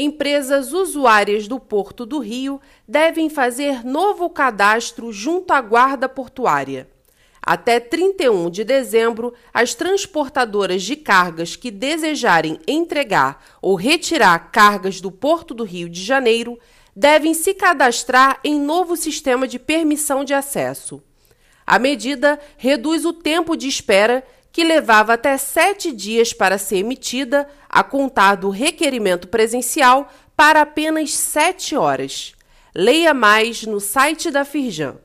empresas usuárias do Porto do Rio devem fazer novo cadastro junto à Guarda Portuária. Até 31 de dezembro, as transportadoras de cargas que desejarem entregar ou retirar cargas do Porto do Rio de Janeiro devem se cadastrar em novo sistema de permissão de acesso. A medida reduz o tempo de espera que levava até sete dias para ser emitida, a contar do requerimento presencial, para apenas sete horas. Leia mais no site da Firjan.